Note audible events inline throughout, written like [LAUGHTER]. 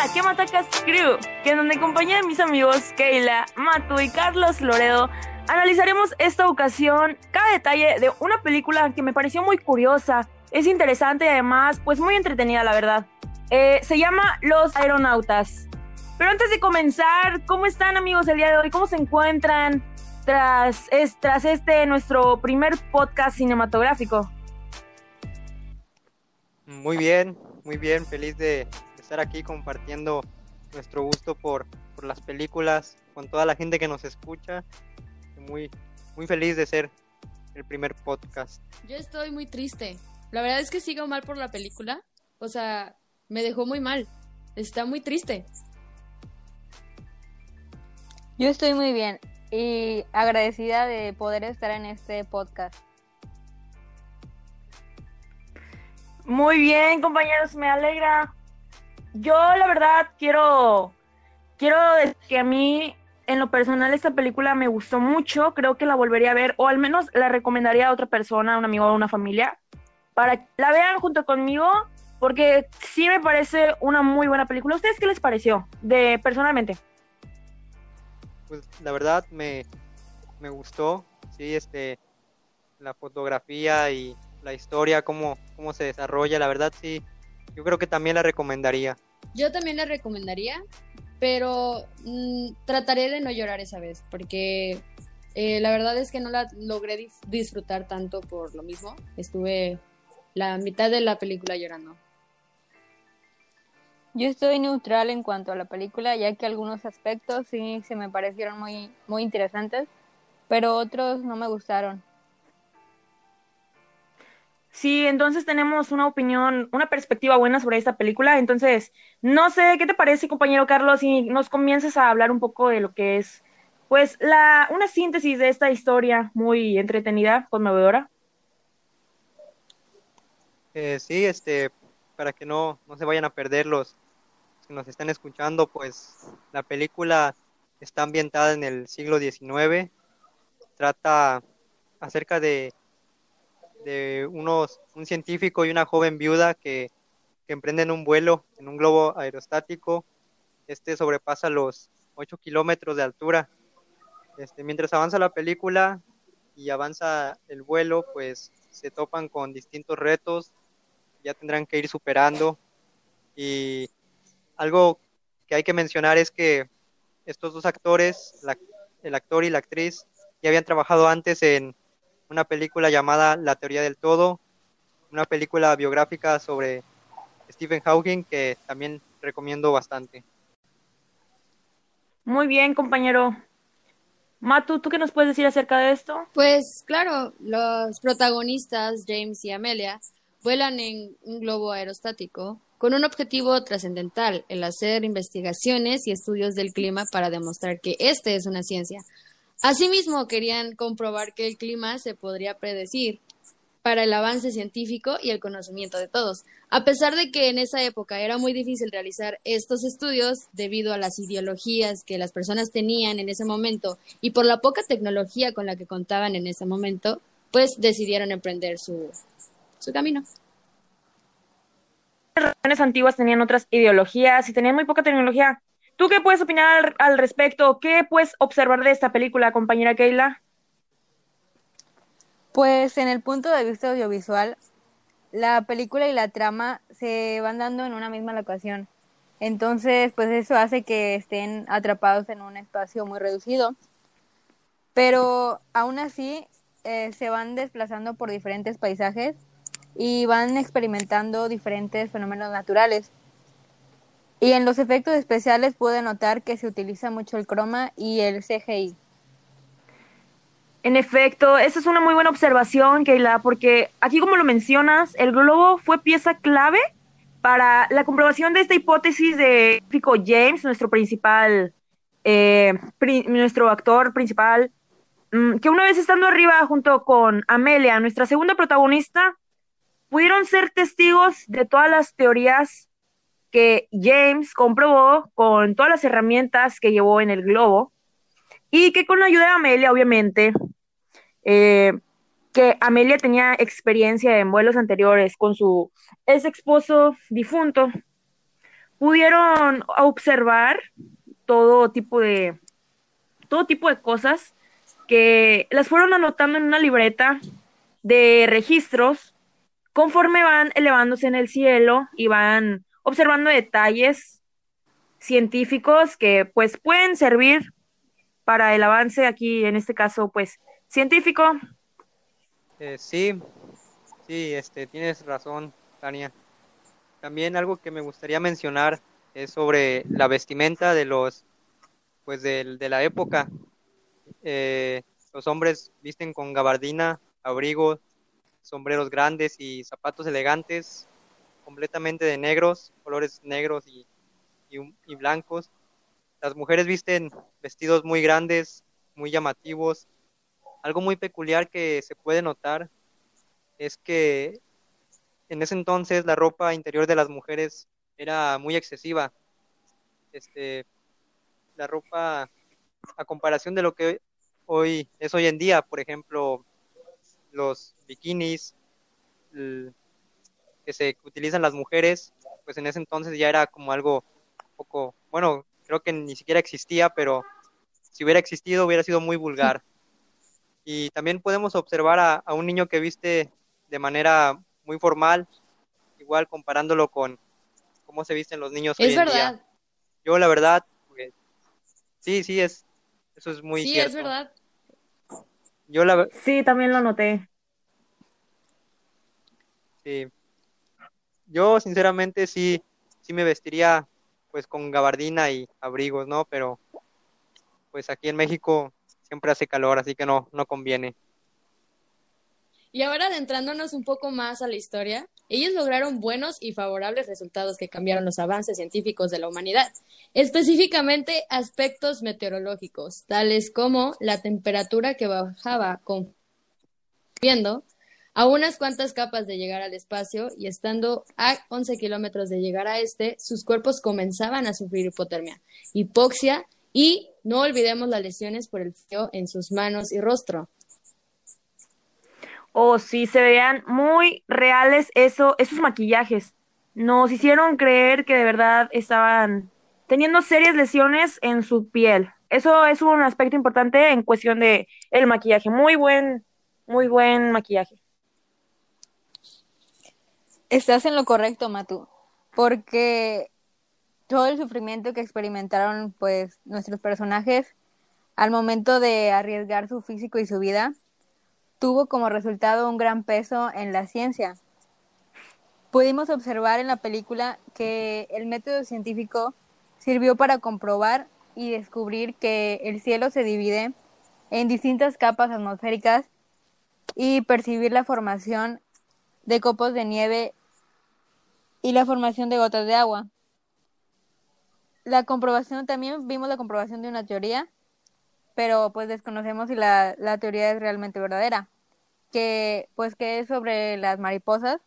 a ¿Qué Matacas Crew? Que en donde compañía de mis amigos Keila, Matu y Carlos Loredo analizaremos esta ocasión cada detalle de una película que me pareció muy curiosa, es interesante y además pues muy entretenida la verdad. Eh, se llama Los Aeronautas. Pero antes de comenzar, ¿cómo están amigos el día de hoy? ¿Cómo se encuentran tras, tras este nuestro primer podcast cinematográfico? Muy bien, muy bien, feliz de estar aquí compartiendo nuestro gusto por, por las películas con toda la gente que nos escucha. Muy, muy feliz de ser el primer podcast. Yo estoy muy triste. La verdad es que sigo mal por la película. O sea, me dejó muy mal. Está muy triste. Yo estoy muy bien y agradecida de poder estar en este podcast. Muy bien, compañeros, me alegra. Yo la verdad quiero quiero decir que a mí en lo personal esta película me gustó mucho, creo que la volvería a ver o al menos la recomendaría a otra persona, a un amigo o a una familia para que la vean junto conmigo porque sí me parece una muy buena película. ¿Ustedes qué les pareció de personalmente? pues la verdad me, me gustó, sí, este, la fotografía y la historia, cómo, cómo se desarrolla, la verdad sí, yo creo que también la recomendaría. Yo también la recomendaría, pero mm, trataré de no llorar esa vez, porque eh, la verdad es que no la logré disfrutar tanto por lo mismo. Estuve la mitad de la película llorando. Yo estoy neutral en cuanto a la película, ya que algunos aspectos sí se me parecieron muy, muy interesantes, pero otros no me gustaron. Sí, entonces tenemos una opinión, una perspectiva buena sobre esta película. Entonces, no sé, ¿qué te parece, compañero Carlos, si nos comienzas a hablar un poco de lo que es, pues, la, una síntesis de esta historia muy entretenida, conmovedora? Eh, sí, este, para que no, no se vayan a perder los, que nos están escuchando, pues la película está ambientada en el siglo XIX, trata acerca de, un científico y una joven viuda que, que emprenden un vuelo en un globo aerostático, este sobrepasa los 8 kilómetros de altura. Este, mientras avanza la película y avanza el vuelo, pues se topan con distintos retos, ya tendrán que ir superando y algo que hay que mencionar es que estos dos actores, el actor y la actriz, ya habían trabajado antes en una película llamada La teoría del todo, una película biográfica sobre Stephen Hawking que también recomiendo bastante. Muy bien, compañero. Matu, ¿tú qué nos puedes decir acerca de esto? Pues claro, los protagonistas, James y Amelia, vuelan en un globo aerostático con un objetivo trascendental, el hacer investigaciones y estudios del clima para demostrar que este es una ciencia. Asimismo, querían comprobar que el clima se podría predecir para el avance científico y el conocimiento de todos. A pesar de que en esa época era muy difícil realizar estos estudios debido a las ideologías que las personas tenían en ese momento y por la poca tecnología con la que contaban en ese momento, pues decidieron emprender su, su camino religiones antiguas tenían otras ideologías y tenían muy poca tecnología. ¿Tú qué puedes opinar al, respecto? ¿Qué puedes observar de esta película, compañera Keila? Pues en el punto de vista audiovisual, la película y la trama se van dando en una misma locación. Entonces, pues eso hace que estén atrapados en un espacio muy reducido. Pero aún así, eh, se van desplazando por diferentes paisajes y van experimentando diferentes fenómenos naturales. Y en los efectos especiales pude notar que se utiliza mucho el croma y el CGI. En efecto, esa es una muy buena observación, Keila, porque aquí como lo mencionas, el globo fue pieza clave para la comprobación de esta hipótesis de Fico James, nuestro principal, eh, nuestro actor principal, mm, que una vez estando arriba junto con Amelia, nuestra segunda protagonista, pudieron ser testigos de todas las teorías que James comprobó con todas las herramientas que llevó en el globo y que con la ayuda de Amelia, obviamente, eh, que Amelia tenía experiencia en vuelos anteriores con su ex esposo difunto, pudieron observar todo tipo de todo tipo de cosas que las fueron anotando en una libreta de registros conforme van elevándose en el cielo y van observando detalles científicos que pues pueden servir para el avance aquí en este caso pues científico. Eh, sí, sí, este, tienes razón, Tania. También algo que me gustaría mencionar es sobre la vestimenta de los, pues de, de la época. Eh, los hombres visten con gabardina, abrigos, sombreros grandes y zapatos elegantes, completamente de negros, colores negros y, y, blancos. Las mujeres visten vestidos muy grandes, muy llamativos. Algo muy peculiar que se puede notar es que en ese entonces la ropa interior de las mujeres era muy excesiva. Este, la ropa, a comparación de lo que hoy es hoy en día, por ejemplo, los bikinis que se utilizan las mujeres, pues en ese entonces ya era como algo poco, bueno, creo que ni siquiera existía, pero si hubiera existido hubiera sido muy vulgar. [LAUGHS] Y también podemos observar a, a un niño que viste de manera muy formal, igual comparándolo con cómo se visten los niños. Es verdad. Yo la verdad, pues, sí, sí, es, eso es muy Sí, es verdad. Yo la Sí, también lo noté. Sí. Yo sinceramente sí, sí me vestiría pues con gabardina y abrigos, ¿no? Pero pues aquí en México siempre hace calor, así que no, no conviene. Y ahora adentrándonos un poco más a la historia, ellos lograron buenos y favorables resultados que cambiaron los avances científicos de la humanidad, específicamente aspectos meteorológicos, tales como la temperatura que bajaba con viendo a unas cuantas capas de llegar al espacio y estando a 11 kilómetros de llegar a este, sus cuerpos comenzaban a sufrir hipotermia, hipoxia y no olvidemos las lesiones por el frío en sus manos y rostro o si se veían muy reales eso, esos maquillajes. Nos hicieron creer que de verdad estaban teniendo serias lesiones en su piel. Eso es un aspecto importante en cuestión de el maquillaje. Muy buen, muy buen maquillaje. Estás en lo correcto, Matu, porque todo el sufrimiento que experimentaron pues nuestros personajes al momento de arriesgar su físico y su vida tuvo como resultado un gran peso en la ciencia. Pudimos observar en la película que el método científico sirvió para comprobar y descubrir que el cielo se divide en distintas capas atmosféricas y percibir la formación de copos de nieve y la formación de gotas de agua. La comprobación, también vimos la comprobación de una teoría pero pues desconocemos si la, la teoría es realmente verdadera, que pues que es sobre las mariposas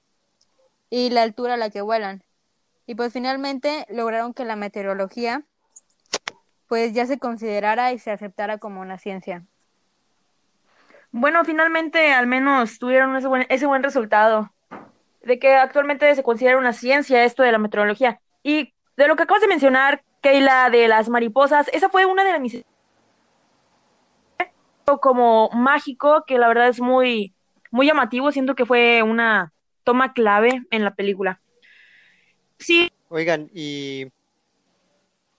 y la altura a la que vuelan. Y pues finalmente lograron que la meteorología pues ya se considerara y se aceptara como una ciencia. Bueno, finalmente al menos tuvieron ese buen, ese buen resultado de que actualmente se considera una ciencia esto de la meteorología. Y de lo que acabas de mencionar, Keila, de las mariposas, esa fue una de mis como mágico que la verdad es muy, muy llamativo. Siento que fue una toma clave en la película. Sí. Oigan, y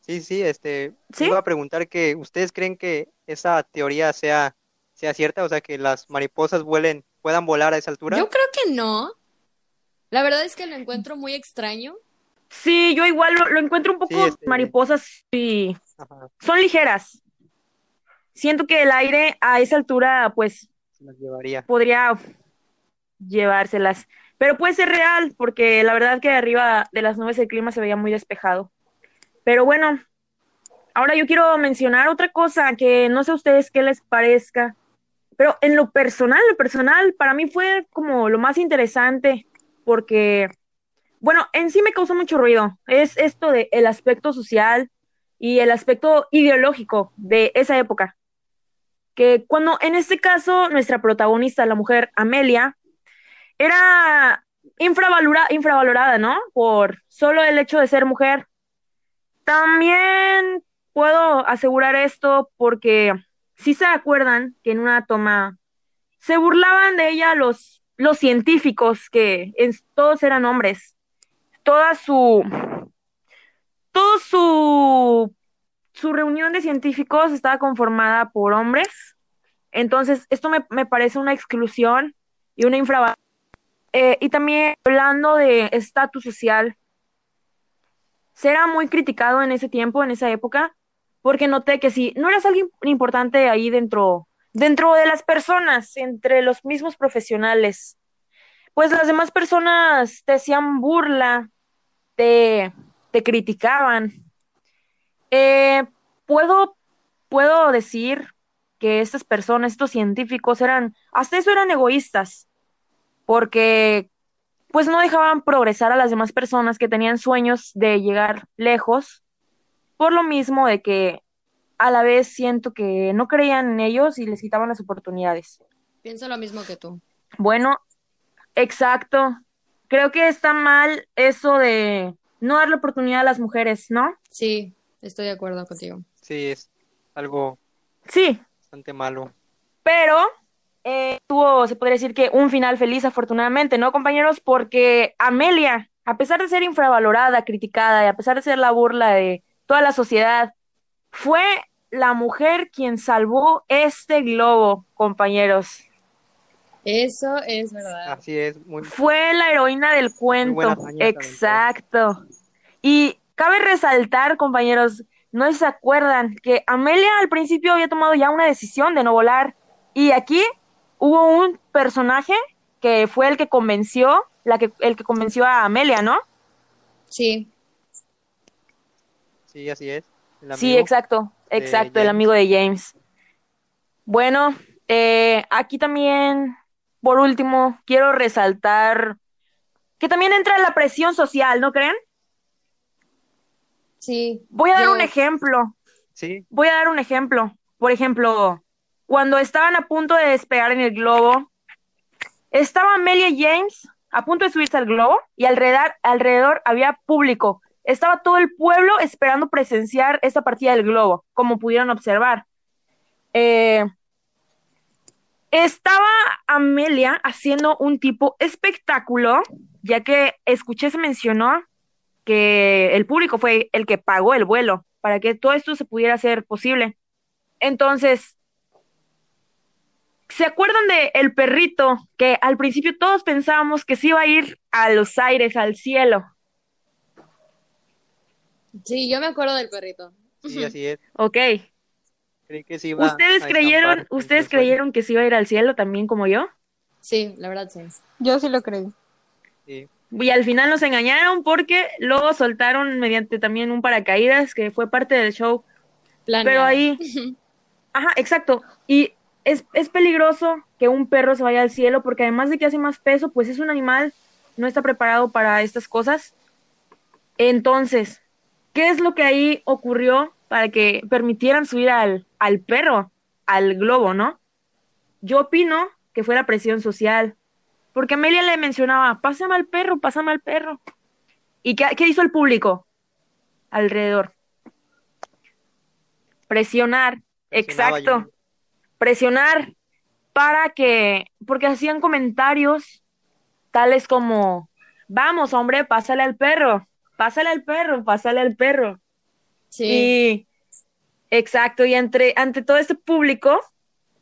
sí, sí, este, ¿Sí? iba a preguntar que ustedes creen que esa teoría sea, sea cierta, o sea, que las mariposas vuelen, puedan volar a esa altura. Yo creo que no. La verdad es que lo encuentro muy extraño. Sí, yo igual lo, lo encuentro un poco sí, este... mariposas y Ajá. son ligeras siento que el aire a esa altura, pues, llevaría. podría llevárselas. Pero puede ser real, porque la verdad que arriba de las nubes el clima se veía muy despejado. Pero bueno, ahora yo quiero mencionar otra cosa que no sé a ustedes qué les parezca, pero en lo personal, lo personal, para mí fue como lo más interesante, porque, bueno, en sí me causó mucho ruido. Es esto de el aspecto social y el aspecto ideológico de esa época que cuando en este caso nuestra protagonista, la mujer Amelia, era infravalora, infravalorada, ¿no? Por solo el hecho de ser mujer, También puedo asegurar esto porque si se acuerdan que en una toma se burlaban de ella los, los científicos, que todos eran hombres. Toda su, su, su reunión de científicos estaba conformada por hombres. Entonces, esto me, me parece una exclusión y una infravaloración. Eh, y también hablando de estatus social, será muy criticado en ese tiempo, en esa época, porque noté que si no eras alguien importante ahí dentro, dentro de las personas, entre los mismos profesionales, pues las demás personas te hacían burla, te, te criticaban. Eh, puedo, puedo decir que estas personas, estos científicos eran, hasta eso eran egoístas, porque pues no dejaban progresar a las demás personas que tenían sueños de llegar lejos, por lo mismo de que a la vez siento que no creían en ellos y les quitaban las oportunidades. Pienso lo mismo que tú. Bueno, exacto. Creo que está mal eso de no darle oportunidad a las mujeres, ¿no? Sí, estoy de acuerdo contigo. Sí, es algo Sí, bastante malo. pero eh, tuvo, se podría decir que un final feliz, afortunadamente, ¿no, compañeros? Porque Amelia, a pesar de ser infravalorada, criticada y a pesar de ser la burla de toda la sociedad, fue la mujer quien salvó este globo, compañeros. Eso es verdad. Así es, muy Fue la heroína del cuento. Exacto. Y cabe resaltar, compañeros, no se acuerdan que Amelia al principio había tomado ya una decisión de no volar. Y aquí hubo un personaje que fue el que convenció, la que, el que convenció a Amelia, ¿no? Sí, sí, así es. Sí, exacto, exacto, el James. amigo de James. Bueno, eh, aquí también, por último, quiero resaltar que también entra la presión social, ¿no creen? sí. Voy a dar Yo- un ejemplo. Sí, Voy a dar un ejemplo. Por ejemplo, cuando estaban a punto de despegar en el globo, estaba Amelia y James a punto de subirse al globo y alrededor, alrededor había público. Estaba todo el pueblo esperando presenciar esta partida del globo, como pudieron observar. Eh, estaba Amelia haciendo un tipo espectáculo, ya que escuché se mencionó que el público fue el que pagó el vuelo para que todo esto se pudiera hacer posible. Entonces, ¿se acuerdan de el perrito que al principio todos pensábamos que se iba a ir a los aires, al cielo? Sí, yo me acuerdo del perrito. sí, así es. Ok. Creí que iba ¿Ustedes a creyeron, ustedes creyeron que se iba a ir al cielo también como yo? Sí, la verdad sí. Yo sí lo creí. Sí, Y al final nos engañaron porque luego soltaron mediante también un paracaídas que fue parte del show. Pero ahí, [LAUGHS] ajá, exacto. Y es, es peligroso que un perro se vaya al cielo porque además de que hace más peso, pues es un animal, no está preparado para estas cosas. Entonces, ¿qué es lo que ahí ocurrió para que permitieran subir al, al perro, al globo, no? Yo opino que fue la presión social, porque Amelia le mencionaba, pásame al perro, pásame al perro. ¿Y qué, qué hizo el público alrededor? Presionar, Presionaba exacto, presionar para que, porque hacían comentarios tales como, vamos, hombre, pásale al perro, pásale al perro, pásale al perro. Sí, Y exacto, y entre, ante todo este público,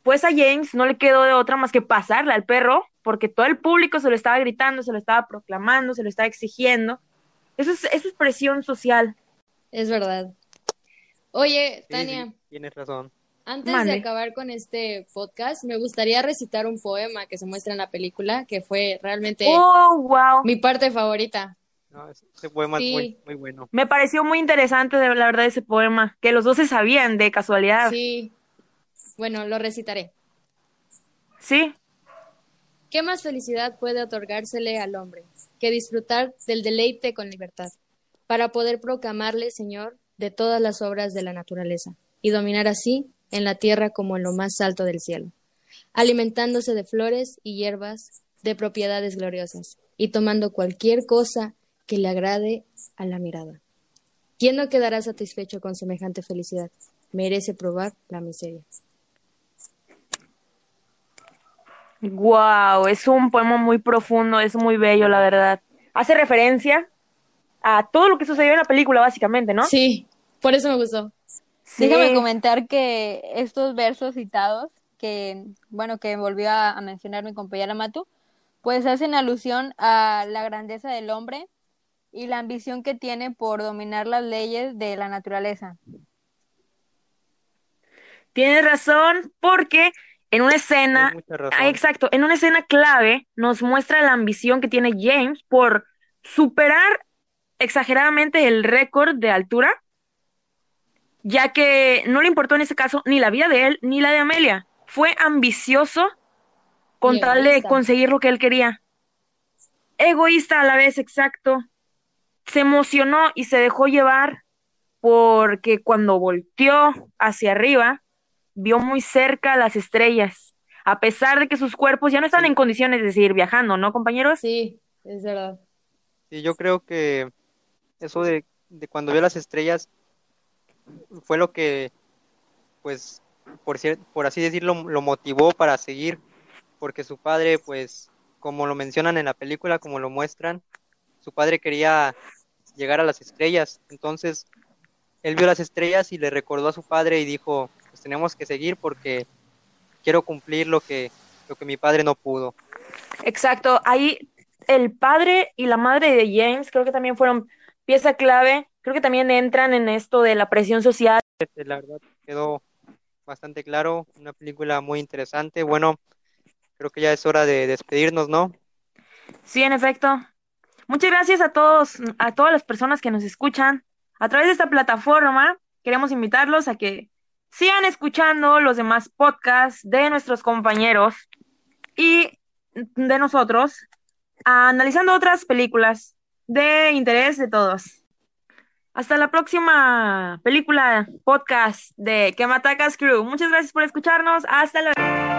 pues a James no le quedó de otra más que pasarle al perro, porque todo el público se lo estaba gritando, se lo estaba proclamando, se lo estaba exigiendo. Eso es, eso es presión social. es verdad. Oye, Tania, sí, tienes razón. antes de acabar con este podcast, me gustaría recitar un poema que se muestra en la película, que fue realmente Oh, wow. mi parte favorita. No, ese poema Sí. es muy, muy bueno. Me pareció muy interesante, de la verdad, ese poema, que los dos se sabían de casualidad. Sí, bueno, lo recitaré. ¿Sí? ¿Qué más felicidad puede otorgársele al hombre que disfrutar del deleite con libertad, para poder proclamarle Señor de todas las obras de la naturaleza y dominar así en la tierra como en lo más alto del cielo, alimentándose de flores y hierbas, de propiedades gloriosas, y tomando cualquier cosa que le agrade a la mirada? ¿Quién no quedará satisfecho con semejante felicidad? Merece probar la miseria. Wow, es un poema muy profundo, es muy bello, la verdad. Hace referencia a todo lo que sucedió en la película, básicamente, ¿no? Sí, por eso me gustó. Sí. Déjame comentar que estos versos citados, que bueno, que volvió a, a mencionar mi compañera Matu, pues hacen alusión a la grandeza del hombre y la ambición que tiene por dominar las leyes de la naturaleza. Tienes razón, porque en una escena, ah, exacto, en una escena clave nos muestra la ambición que tiene James por superar exageradamente el récord de altura, ya que no le importó en ese caso ni la vida de él ni la de Amelia. Fue ambicioso con tal de conseguir lo que él quería. Egoísta a la vez, exacto. Se emocionó y se dejó llevar porque cuando volteó hacia arriba, vio muy cerca las estrellas, a pesar de que sus cuerpos ya no están en condiciones de seguir viajando, ¿no, compañeros? Sí, es verdad. Sí, yo creo que eso de, de cuando vio las estrellas fue lo que, pues, por, por así decirlo, lo motivó para seguir, porque su padre, pues, como lo mencionan en la película, como lo muestran, su padre quería llegar a las estrellas, entonces él vio las estrellas y le recordó a su padre y dijo, pues tenemos que seguir porque quiero cumplir lo que, lo que mi padre no pudo. Exacto, ahí el padre y la madre de James creo que también fueron pieza clave, creo que también entran en esto de la presión social. Este, La verdad quedó bastante claro, una película muy interesante. Bueno, creo que ya es hora de despedirnos, ¿no? Sí, en efecto. Muchas gracias a todos, a todas las personas que nos escuchan a través de esta plataforma. Queremos invitarlos a que sigan escuchando los demás podcasts de nuestros compañeros y de nosotros, analizando otras películas de interés de todos. Hasta la próxima película, podcast de Kemataka's Crew. Muchas gracias por escucharnos. Hasta luego.